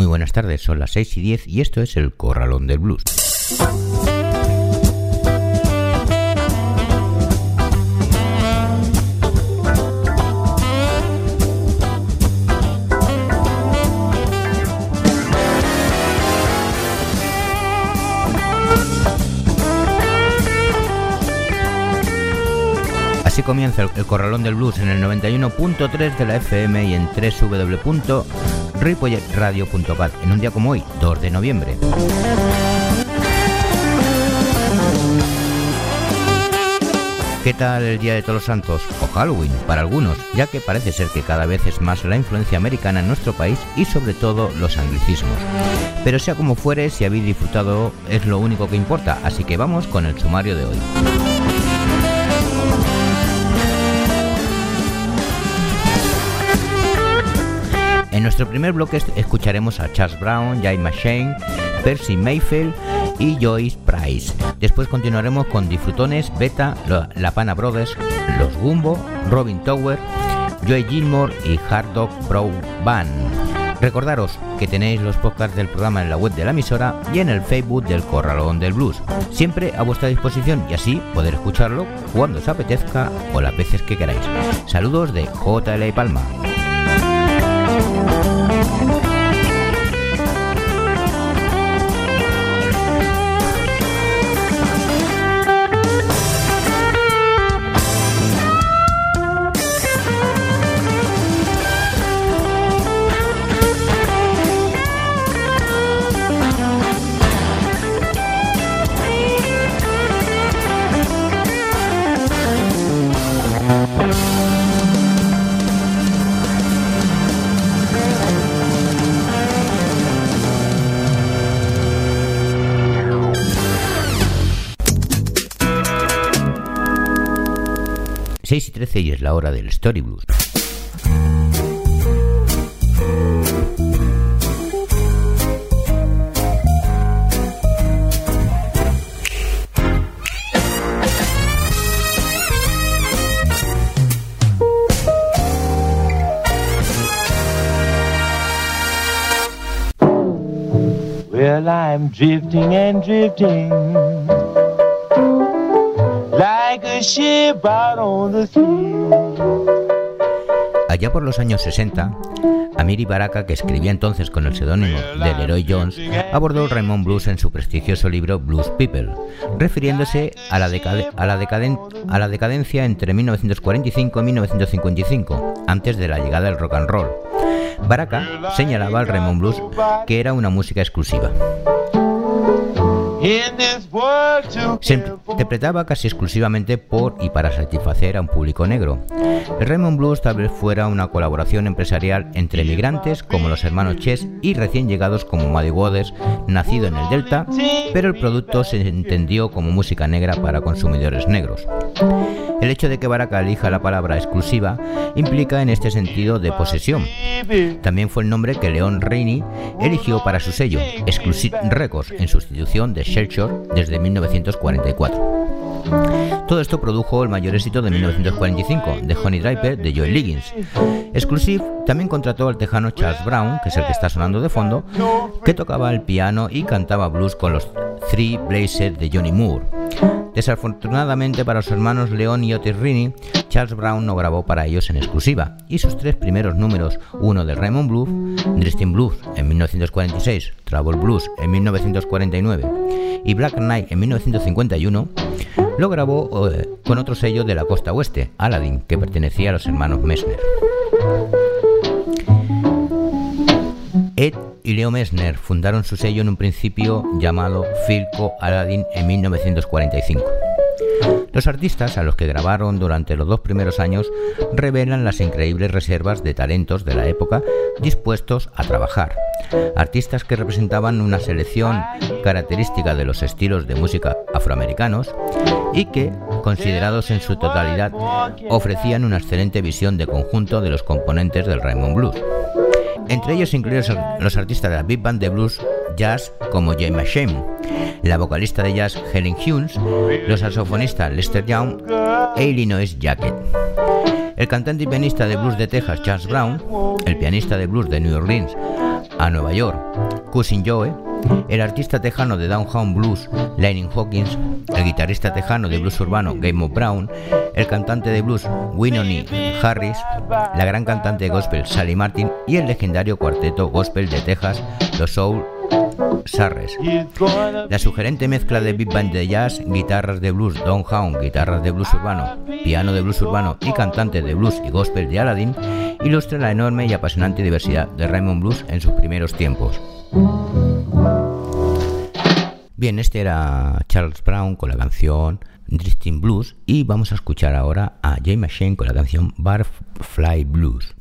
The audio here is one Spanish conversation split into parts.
Muy buenas tardes, son las 6 y 10 y esto es el Corralón del Blues. Así comienza el, Corralón del Blues en el 91.3 de la FM y en www.ripolletradio.cat en un día como hoy, 2 de noviembre. ¿Qué tal el Día de Todos los Santos o Halloween para algunos, ya que parece ser que cada vez es más la influencia americana en nuestro país y sobre todo los anglicismos? Pero sea como fuere, si habéis disfrutado es lo único que importa, así que vamos con el sumario de hoy. Nuestro primer bloque escucharemos a Charles Brown, Jay Machine, Percy Mayfield y Joyce Price. Después continuaremos con Disfrutones, Beta, La Pana Brothers, Los Gumbo, Robin Tower, Joey Gilmore y Hard Dog Bro Band. Recordaros que tenéis los podcasts del programa en la web de la emisora y en el Facebook del Corralón del Blues, siempre a vuestra disposición y así poder escucharlo cuando os apetezca o las veces que queráis. Saludos de JL Palma. 13 y es la hora del Story Blues. Well, I'm drifting and drifting. Allá por los años 60, Amiri Baraka, que escribía entonces con el seudónimo de Leroy Jones, abordó el Raymond Blues en su prestigioso libro Blues People, refiriéndose a la, a la, decadencia entre 1945 y 1955, antes de la llegada del rock and roll. Baraka señalaba al Raymond Blues que era una música exclusiva. Se interpretaba casi exclusivamente por y para satisfacer a un público negro. El Raymond Blues tal vez fuera una colaboración empresarial entre migrantes como los hermanos Chess y recién llegados como Muddy Waters, nacido en el Delta, pero el producto se entendió como música negra para consumidores negros. El hecho de que Baraka elija la palabra exclusiva implica en este sentido de posesión. También fue el nombre que Leon Rainey eligió para su sello, Exclusive Records, en sustitución de Shelshore desde 1944. Todo esto produjo el mayor éxito de 1945, de Honey Draper de Joel Liggins. Exclusive también contrató al tejano Charles Brown, que es el que está sonando de fondo, que tocaba el piano y cantaba blues con los Three Blazers de Johnny Moore. Desafortunadamente para sus hermanos Leon y Otis Rini, Charles Brown no grabó para ellos en exclusiva, y sus tres primeros números, uno del Raymond Blues, Drifting Blues en 1946, Travel Blues en 1949 y Black Knight en 1951, lo grabó eh, con otro sello de la costa oeste, Aladdin, que pertenecía a los hermanos Messner. Y Leo Messner fundaron su sello en un principio llamado Filco Aladdin en 1945. Los artistas a los que grabaron durante los dos primeros años revelan las increíbles reservas de talentos de la época dispuestos a trabajar. Artistas que representaban una selección característica de los estilos de música afroamericanos y que, considerados en su totalidad, ofrecían una excelente visión de conjunto de los componentes del Raymond Blues. Entre ellos incluidos los artistas de la Big Band de Blues Jazz como James Shame, la vocalista de jazz Helen Hughes, los saxofonistas Lester Young e Illinois Jacket. El cantante y pianista de blues de Texas Charles Brown, el pianista de blues de New Orleans a Nueva York, Cousin Joe, el artista tejano de Downtown Blues, Lightning Hawkins, el guitarrista tejano de blues urbano, Game of Brown, el cantante de blues, Winoni Harris, la gran cantante de gospel, Sally Martin, y el legendario cuarteto gospel de Texas, los Soul Sarres. La sugerente mezcla de big band de jazz, guitarras de blues Don Hound, guitarras de blues urbano, piano de blues urbano y cantante de blues y gospel de Aladdin ilustra la enorme y apasionante diversidad de Raymond Blues en sus primeros tiempos. Bien, este era Charles Brown con la canción Drifting Blues y vamos a escuchar ahora a Jay Machine con la canción Barfly Blues.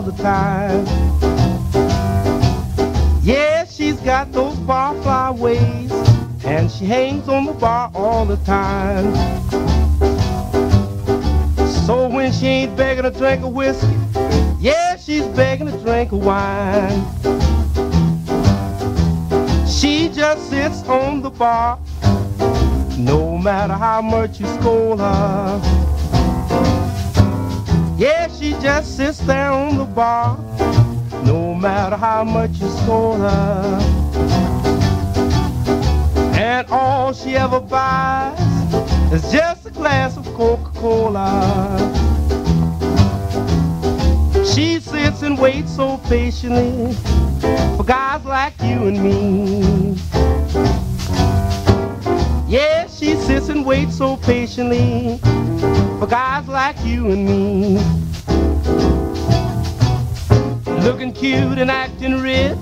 All the time. Yeah, she's got those barfly ways, and she hangs on the bar all the time. So when she ain't begging a drink of whiskey, yeah, she's begging a drink of wine. She just sits on the bar, no matter how much you scold her. Yeah, she just sits there on the bar, no matter how much you scold her. And all she ever buys is just a glass of Coca-Cola. She sits and waits so patiently for guys like you and me. Yeah, she sits and waits so patiently for guys like you and me. Looking cute and acting rich,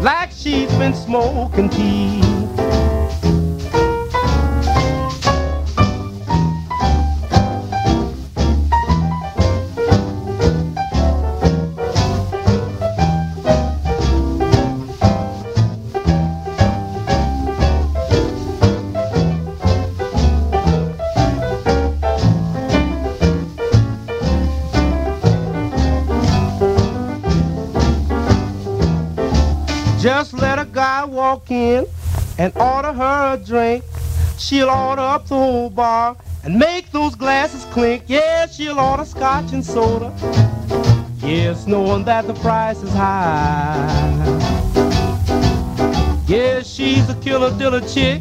like she's been smoking tea. Walk in and order her a drink. She'll order up the whole bar and make those glasses clink. Yeah, she'll order scotch and soda. Yes, knowing that the price is high. Yeah, she's a killer diller chick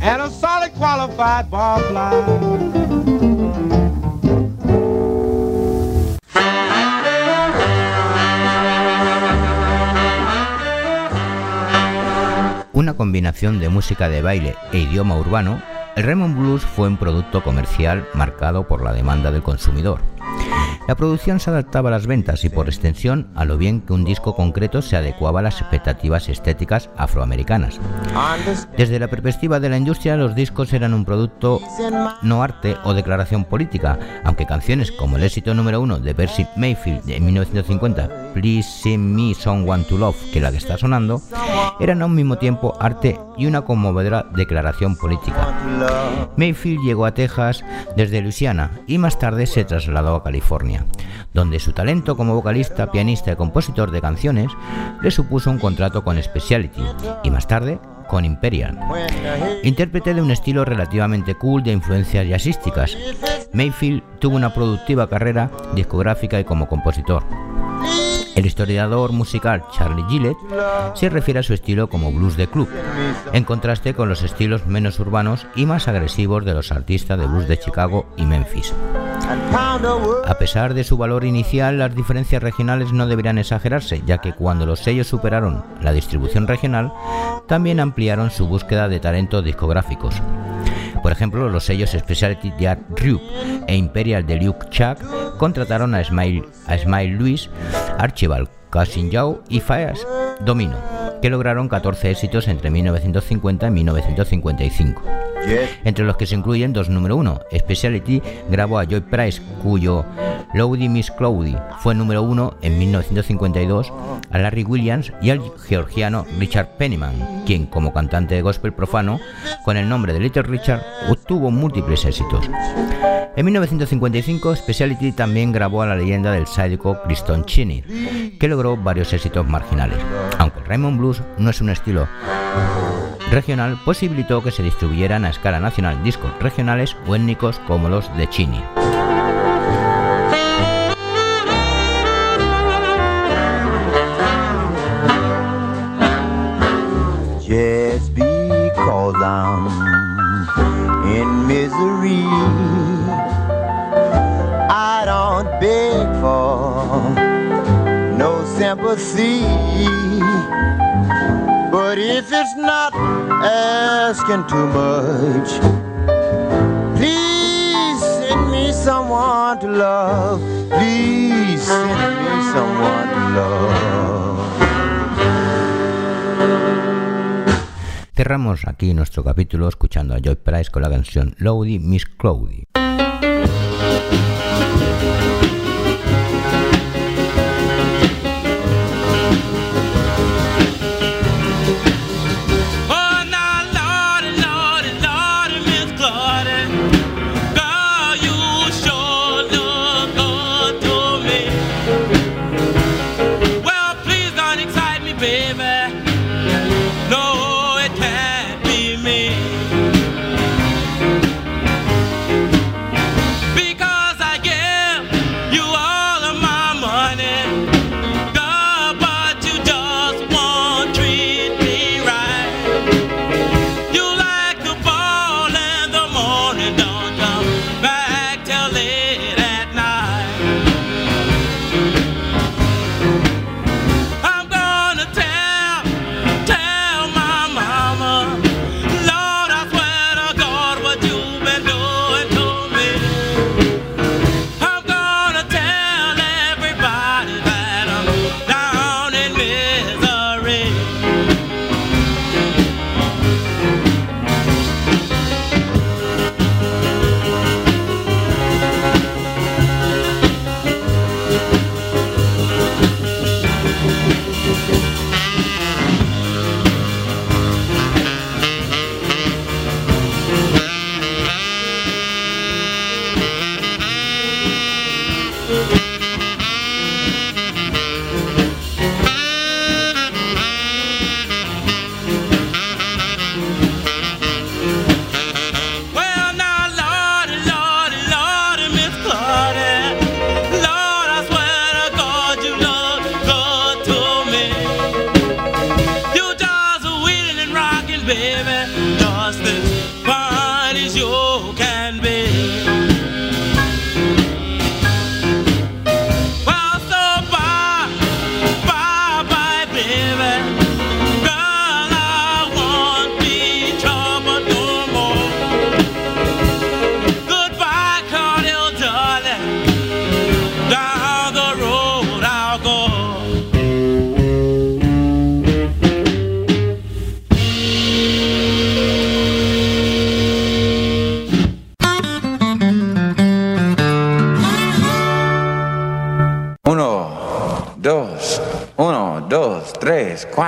and a solid qualified bar fly. Combinación de música de baile e idioma urbano, el Raymond Blues fue un producto comercial marcado por la demanda del consumidor. La producción se adaptaba a las ventas y por extensión a lo bien que un disco concreto se adecuaba a las expectativas estéticas afroamericanas. Desde la perspectiva de la industria, los discos eran un producto no arte o declaración política, aunque canciones como el éxito número uno de Percy Mayfield de 1950, Please Sing Me Someone to Love, que la que está sonando, eran a un mismo tiempo arte y una conmovedora declaración política. Mayfield llegó a Texas desde Luisiana y más tarde se trasladó a California donde su talento como vocalista, pianista y compositor de canciones le supuso un contrato con Speciality y más tarde con Imperial. Intérprete de un estilo relativamente cool de influencias jazzísticas, Mayfield tuvo una productiva carrera discográfica y como compositor. El historiador musical Charlie Gillett se refiere a su estilo como blues de club, en contraste con los estilos menos urbanos y más agresivos de los artistas de blues de Chicago y Memphis. A pesar de su valor inicial, las diferencias regionales no deberían exagerarse, ya que cuando los sellos superaron la distribución regional, también ampliaron su búsqueda de talentos discográficos. Por ejemplo, los sellos Specialty de Art e Imperial de Luke Chuck contrataron a Smile, a Smile Louis, Archibald Cousin Joe y Fires Domino, que lograron 14 éxitos entre 1950 y 1955 entre los que se incluyen dos número uno. Speciality grabó a Joy Price, cuyo Lowdy Miss Cloudy fue número uno en 1952, a Larry Williams y al georgiano Richard Pennyman, quien como cantante de gospel profano, con el nombre de Little Richard, obtuvo múltiples éxitos. En 1955, Speciality también grabó a la leyenda del sádico Criston Cheney, que logró varios éxitos marginales. Aunque el Raymond Blues no es un estilo regional posibilitó que se distribuyeran a escala nacional discos regionales o étnicos como los de Chini. No sympathy. But if it's not asking too much, please send me someone to love. Please send me someone to love. Cerramos aquí nuestro capítulo escuchando a Joy Price con la canción Lowdy Miss Cloudy.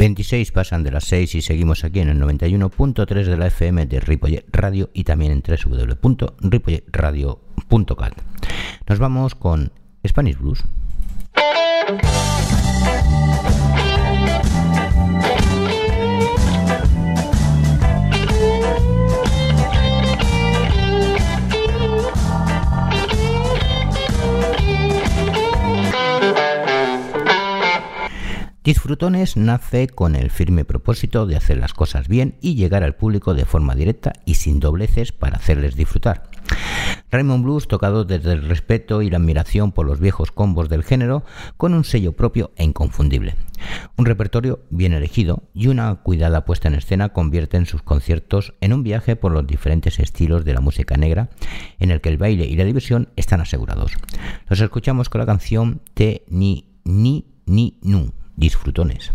26 pasan de las 6 y seguimos aquí en el 91.3 de la FM de Ripollet Radio y también en www.ripolletradio.cat. Nos vamos con Spanish Blues. Disfrutones nace con el firme propósito de hacer las cosas bien y llegar al público de forma directa y sin dobleces para hacerles disfrutar. Raymond Blues tocado desde el respeto y la admiración por los viejos combos del género con un sello propio e inconfundible. Un repertorio bien elegido y una cuidada puesta en escena convierten sus conciertos en un viaje por los diferentes estilos de la música negra en el que el baile y la diversión están asegurados. Los escuchamos con la canción Te Ni Ni Ni Nu disfrutones.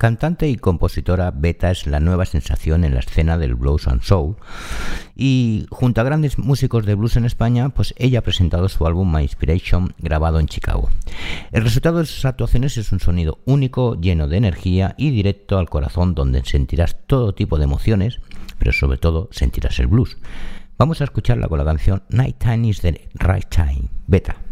Cantante y compositora, Beta es la nueva sensación en la escena del blues and soul y junto a grandes músicos de blues en España, pues ella ha presentado su álbum My Inspiration grabado en Chicago. El resultado de sus actuaciones es un sonido único, lleno de energía y directo al corazón donde sentirás todo tipo de emociones, pero sobre todo sentirás el blues. Vamos a escucharla con la canción Night Time is the Right Time, Beta.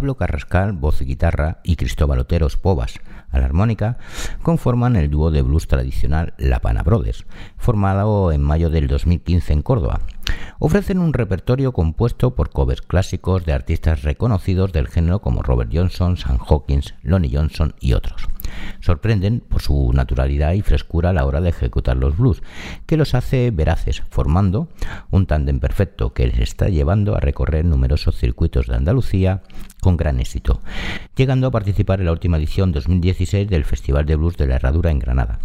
Pablo Carrascal, voz y guitarra, y Cristóbal Oteros, povas, a la armónica, conforman el dúo de blues tradicional La Pana Brothers, formado en mayo del 2015 en Córdoba. Ofrecen un repertorio compuesto por covers clásicos de artistas reconocidos del género como Robert Johnson, Sam Hawkins, Lonnie Johnson y otros. Sorprenden por su naturalidad y frescura a la hora de ejecutar los blues, que los hace veraces, formando un tándem perfecto que les está llevando a recorrer numerosos circuitos de Andalucía con gran éxito, llegando a participar en la última edición 2016 del Festival de Blues de la Herradura en Granada.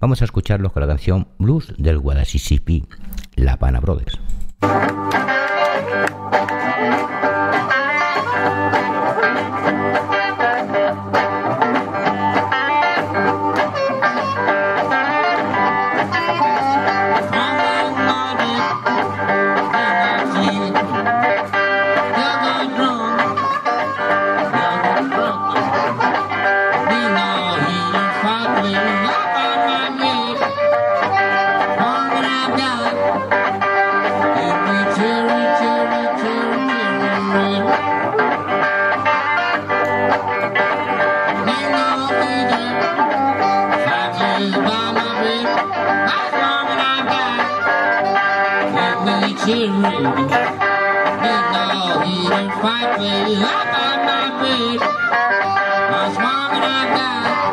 Vamos a escucharlos con la canción Blues del Guadalquivir, La Pana Brothers. children. Big dog in fight me up on my bed. My swamp and I got.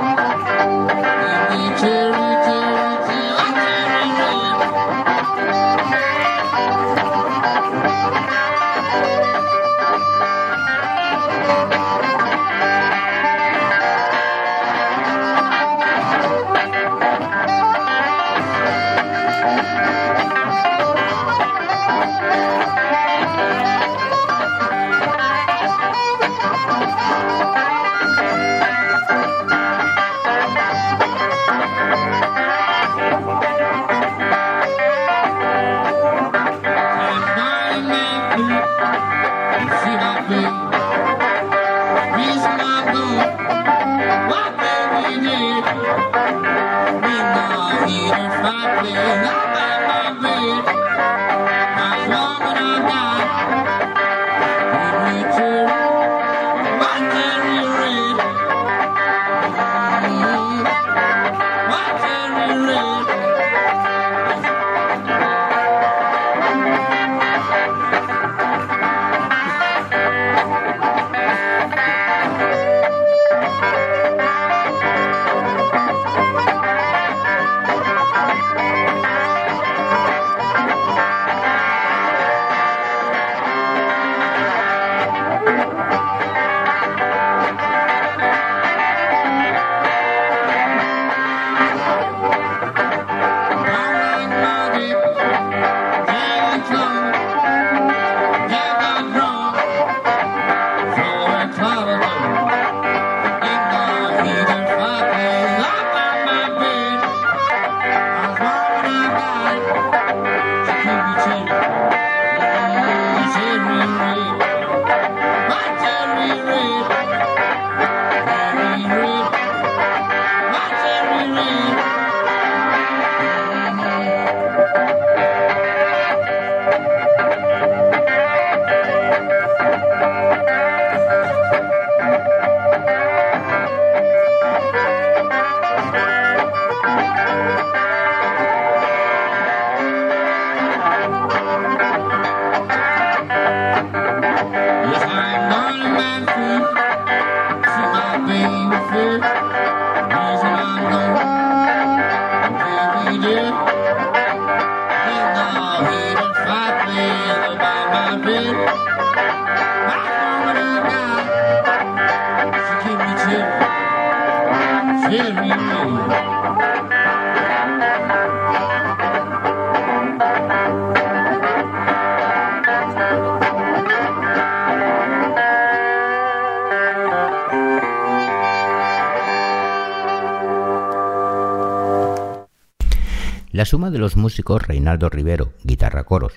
La suma de los músicos Reinaldo Rivero, guitarra coros,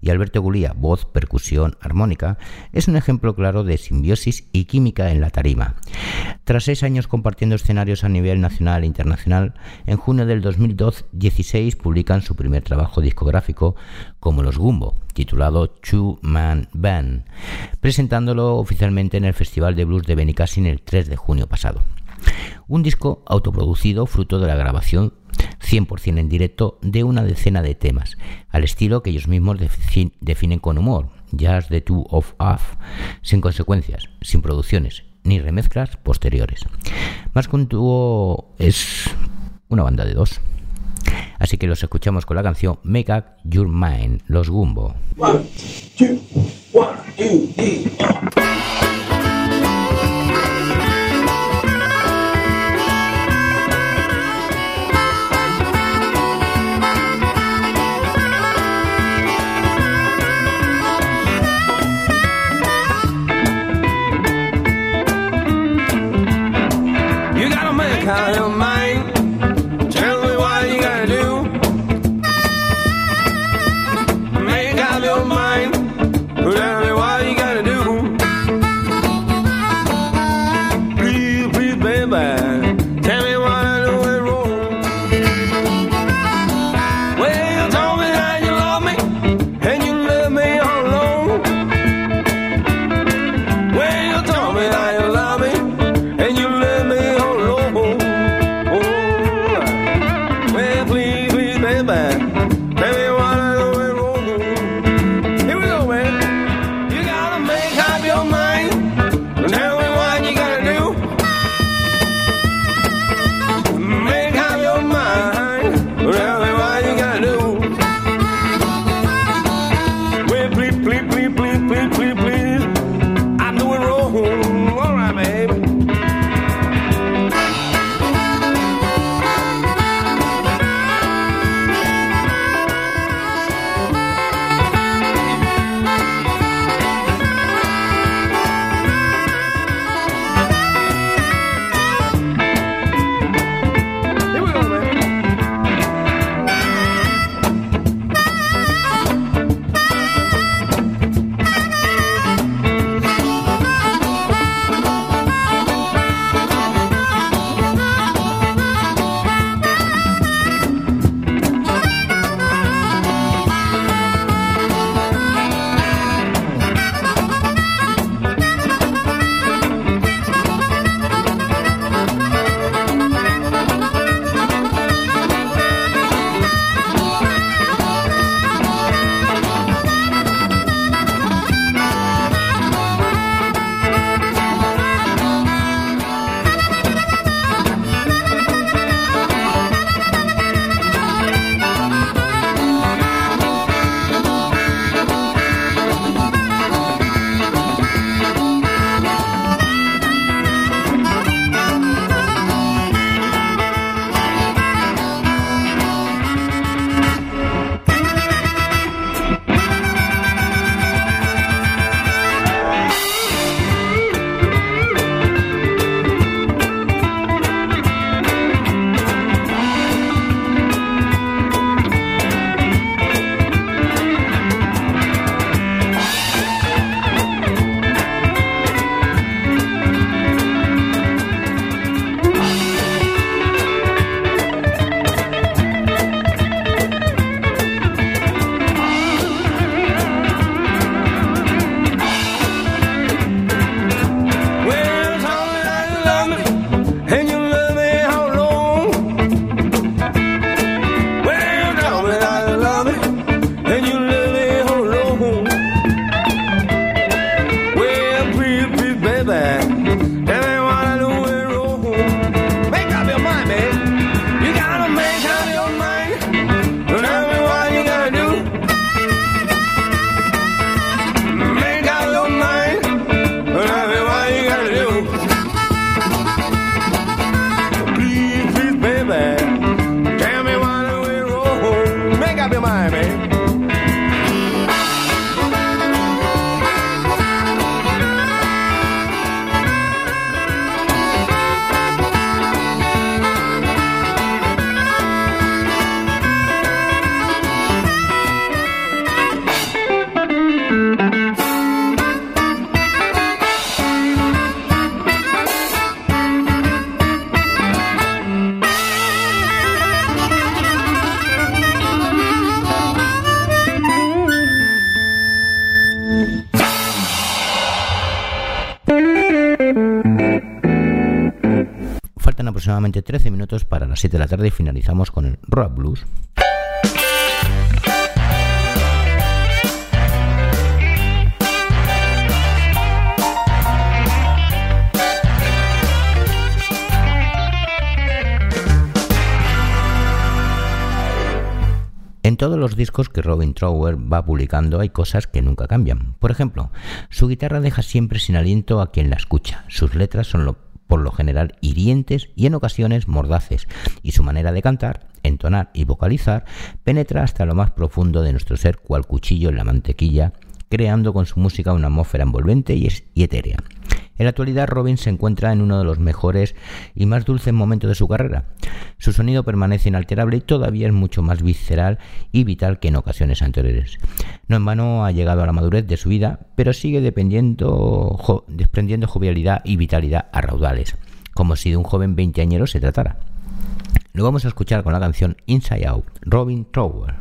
y Alberto Gulía, voz, percusión, armónica, es un ejemplo claro de simbiosis y química en la tarima. Tras seis años compartiendo escenarios a nivel nacional e internacional, en junio del 2016 publican su primer trabajo discográfico como Los Gumbo, titulado Two Man Band, presentándolo oficialmente en el Festival de Blues de Benicassin el 3 de junio pasado. Un disco autoproducido fruto de la grabación 100% en directo de una decena de temas, al estilo que ellos mismos definen con humor, Just the Two of Us, sin consecuencias, sin producciones, ni remezclas posteriores. Más que un dúo es una banda de dos. Así que los escuchamos con la canción Make Up Your Mind, los Gumbo. kind of mind. Las 7 de la tarde y finalizamos con el Rock Blues. En todos los discos que Robin Trower va publicando hay cosas que nunca cambian. Por ejemplo, su guitarra deja siempre sin aliento a quien la escucha. Sus letras son por lo general hirientes y en ocasiones mordaces, y su manera de cantar, entonar y vocalizar penetra hasta lo más profundo de nuestro ser cual cuchillo en la mantequilla, creando con su música una atmósfera envolvente y etérea. En la actualidad Robin se encuentra en uno de los mejores y más dulces momentos de su carrera. Su sonido permanece inalterable y todavía es mucho más visceral y vital que en ocasiones anteriores. No en vano ha llegado a la madurez de su vida, pero sigue dependiendo, desprendiendo jovialidad y vitalidad a raudales, como si de un joven veinteañero se tratara. Lo vamos a escuchar con la canción Inside Out, Robin Trower.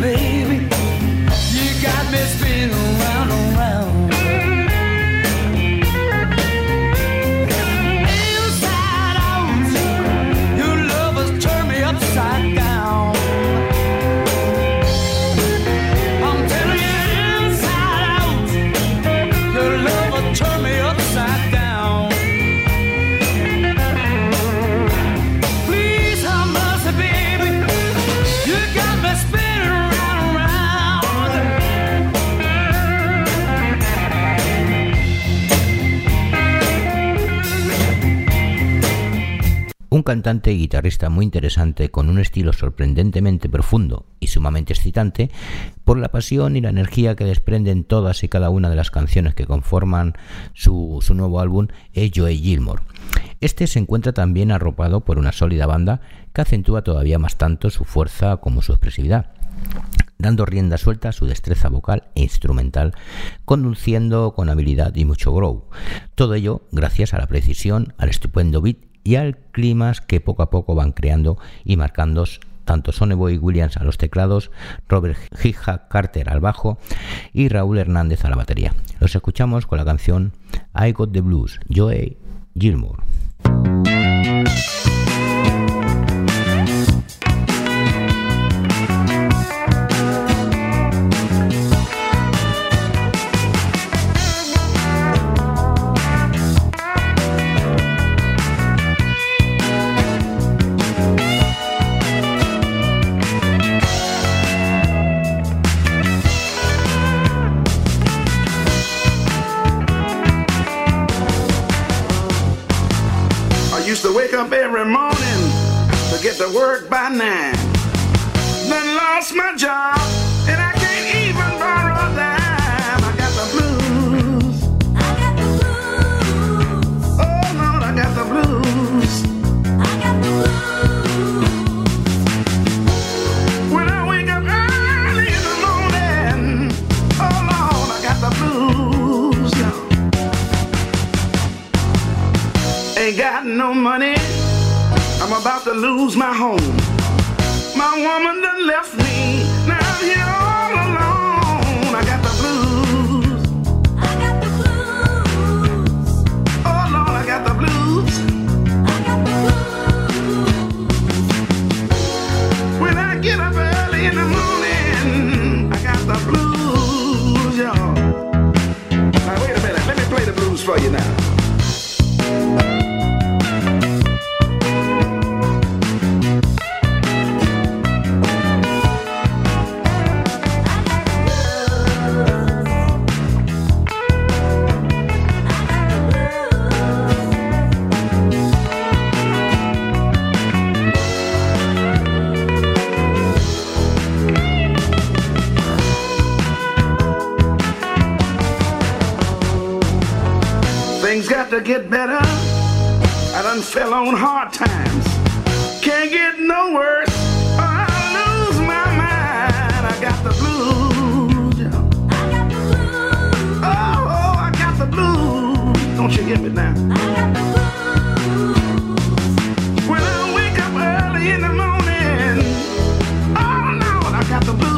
baby. Guitarrista muy interesante con un estilo sorprendentemente profundo y sumamente excitante por la pasión y la energía que desprenden todas y cada una de las canciones que conforman su, nuevo álbum es Joey Gilmore. Este se encuentra también arropado por una sólida banda que acentúa todavía más tanto su fuerza como su expresividad dando rienda suelta a su destreza vocal e instrumental, conduciendo con habilidad y mucho grow. Todo ello gracias a la precisión, al estupendo beat y al climas que poco a poco van creando y marcando tanto Soneboy Williams a los teclados, Robert Hija Carter al bajo y Raúl Hernández a la batería. Los escuchamos con la canción I Got the Blues, Joey Gilmore. Lose my home. My woman done left me. Now I'm here all alone. I got the blues. I got the blues. Oh Lord, I got the blues. I got the blues. When I get up early in the morning, I got the blues, y'all. Now wait a minute. Let me play the blues for you now. Get better. I done fell on hard times. Can't get no worse. Or I'll lose my mind. I got the blues. I got the blues. Oh, I got the blues. Don't you get me now? I got the blues. When I wake up early in the morning, oh Lord, I got the blues.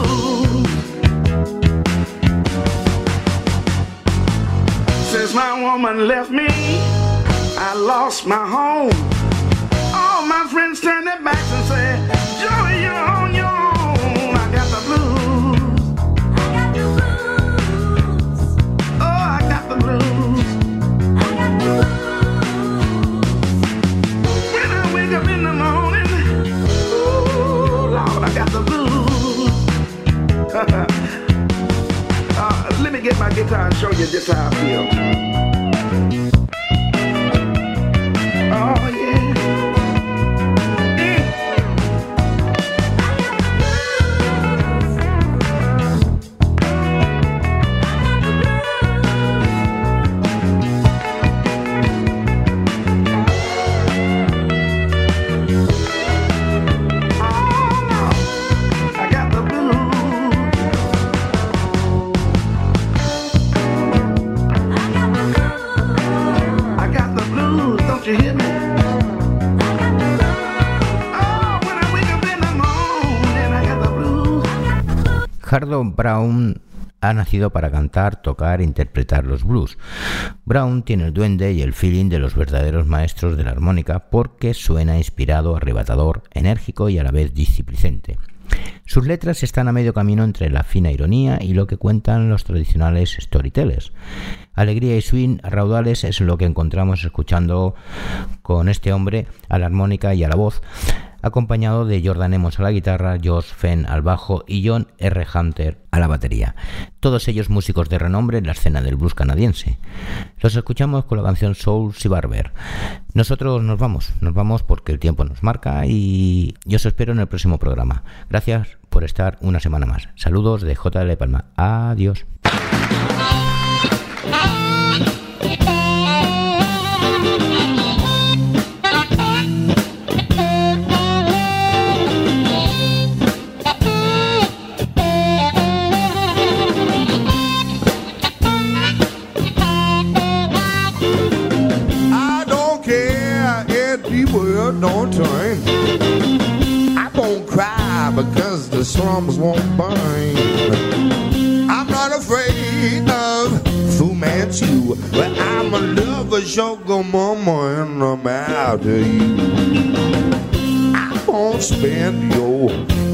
Since my woman left me, I lost my home. All my friends turn their backs and say, Joey, you're on your own. I got the blues. I got the blues. Oh, I got the blues. I got the blues. When I wake up in the morning, ooh, Lord, I got the blues. uh, let me get my guitar and show you just how I feel. Brown ha nacido para cantar, tocar e interpretar los blues. Brown tiene el duende y el feeling de los verdaderos maestros de la armónica porque suena inspirado, arrebatador, enérgico y a la vez displicente. Sus letras están a medio camino entre la fina ironía y lo que cuentan los tradicionales storytellers. Alegría y swing raudales es lo que encontramos escuchando con este hombre a la armónica y a la voz, acompañado de Jordan Emmons a la guitarra, Josh Fenn al bajo y John R. Hunter a la batería. Todos ellos músicos de renombre en la escena del blues canadiense. Los escuchamos con la canción Soul Si Barber. Nosotros nos vamos, nos vamos porque el tiempo nos marca y yo os espero en el próximo programa. Gracias por estar una semana más. Saludos de JL Palma. Adiós. Slums won't burn. I'm not afraid of Fu Manchu, but I'm a lover, sugar mama, and I'm out of you. I won't spend your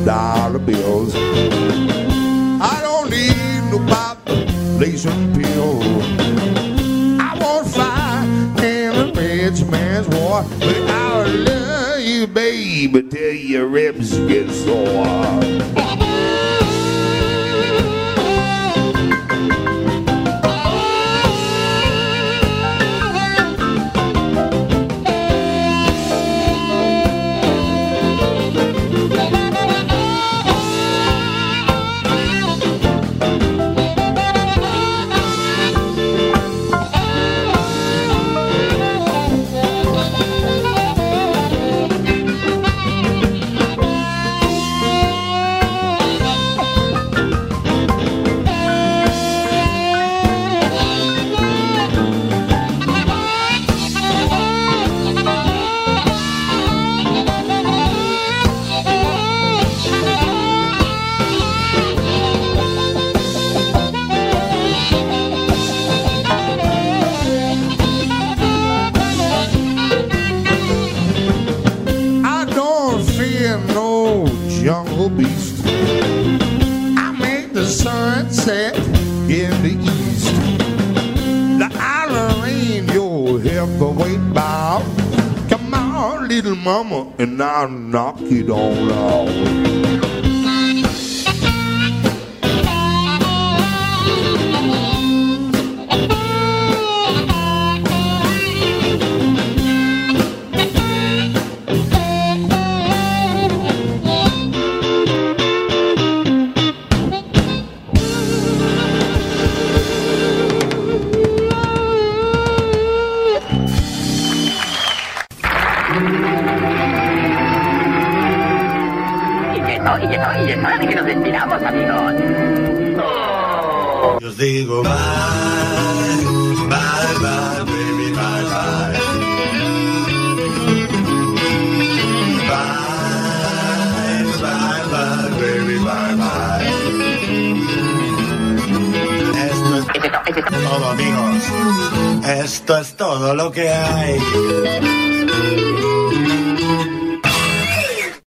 dollar bills. I don't need no population pills. I won't fight in a rich man's war, but I'll love you, baby, till your ribs get sore.